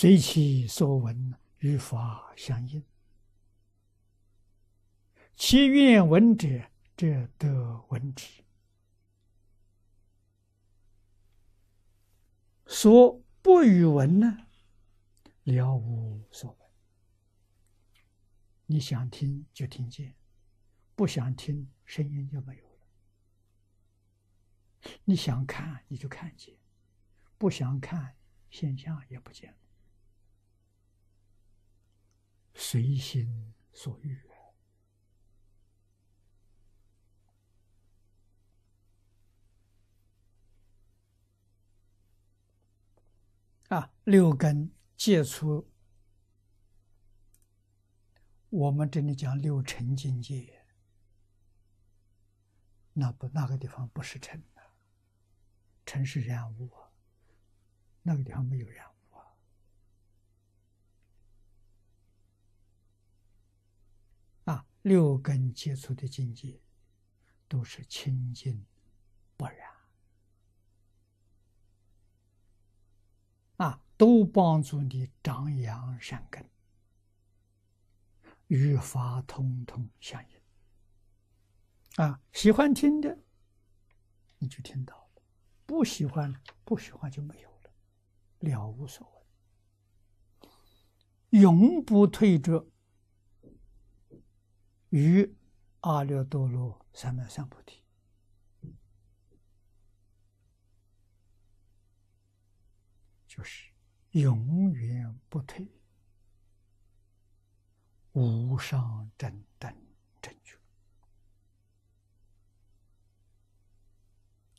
随其所闻，与法相应。其愿闻者，者得闻之；所不与闻呢，了无所闻。你想听就听见，不想听声音就没有了。你想看你就看见，不想看现象也不见了。随心所欲啊！六根接触，我们这里讲六尘境界，那不那个地方不是尘的，尘是染物，那个地方没有染。六根接触的境界都是清净不染啊，都帮助你长养善根，与法通通相应啊。喜欢听的，你就听到了；不喜欢，不喜欢就没有了，了无所谓，永不退转。与阿耨多罗三藐三菩提，就是永远不退，无上正等正觉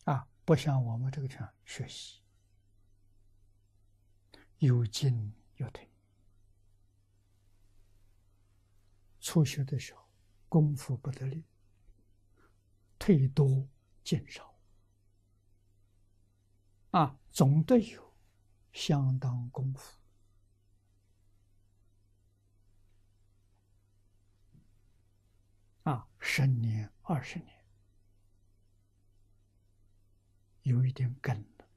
啊！不像我们这个地方学习，有进有退，初学的时候。功夫不得力，退多进少，啊，总得有相当功夫，啊，十年二十年，有一点根了，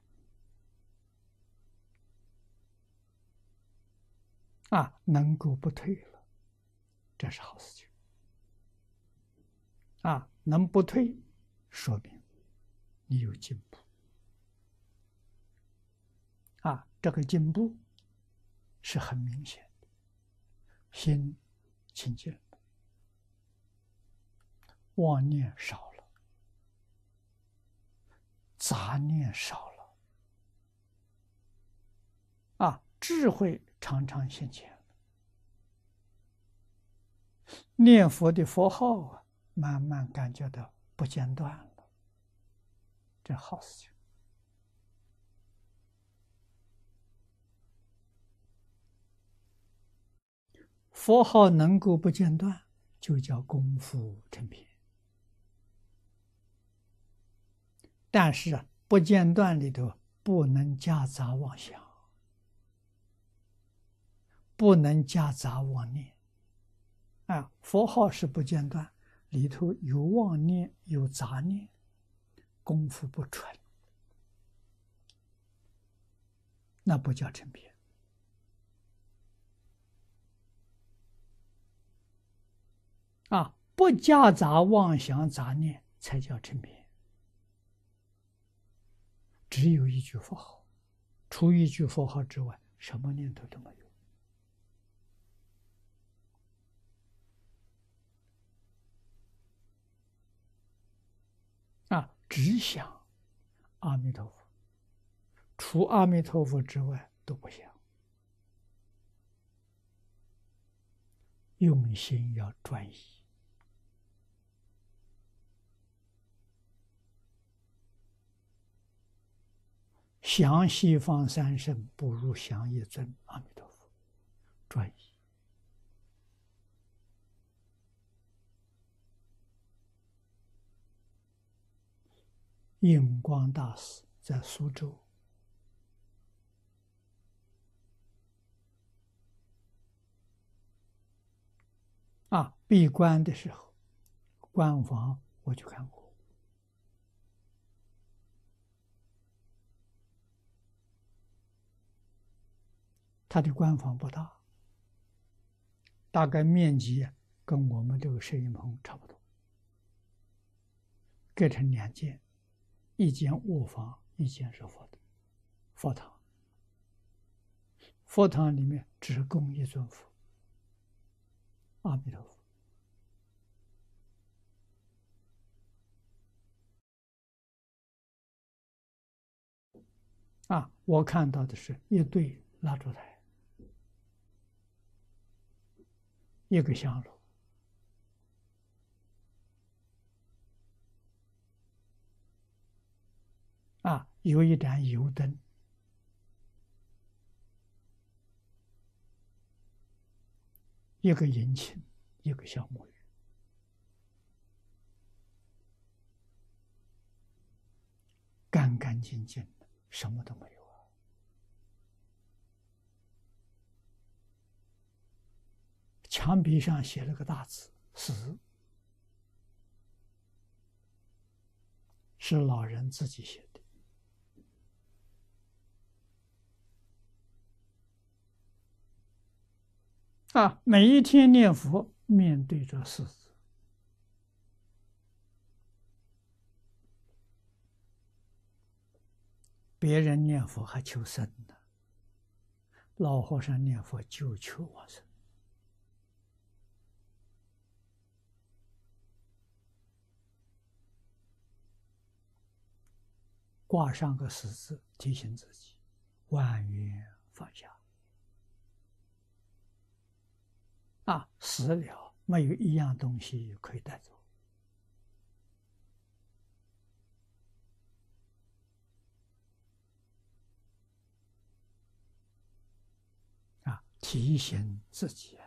啊，能够不退了，这是好事情。能不退，说明你有进步。啊，这个进步是很明显的，心清净了，妄念少了，杂念少了，啊，智慧常常现前念佛的佛号啊。慢慢感觉到不间断了，这好事情。佛号能够不间断，就叫功夫成片。但是啊，不间断里头不能夹杂妄想，不能夹杂妄念。啊，佛号是不间断。里头有妄念，有杂念，功夫不纯，那不叫成片。啊，不夹杂妄想杂念才叫成片。只有一句佛号，除一句佛号之外，什么念头都没有。只想阿弥陀佛，除阿弥陀佛之外都不想。用心要专一，想西方三圣不如想一尊阿弥陀佛，专一。印光大师在苏州啊，闭关的时候，关房我去看过。他的官房不大，大概面积跟我们这个摄影棚差不多，隔成两间，一间卧房，一间是佛的佛堂。佛堂里面只供一尊佛，阿弥陀佛。啊，我看到的是一对蜡烛台，一个香炉，有一盏油灯，一个银琴，一个小木鱼，干干净净的。什么都没有啊！墙壁上写了个大字“死”，是老人自己写的。啊，每一天念佛，面对着死字。别人念佛还求生呢，老和尚念佛就求往生。挂上个十字，提醒自己，万缘放下。啊，死了没有一样东西可以带走。啊提醒自己，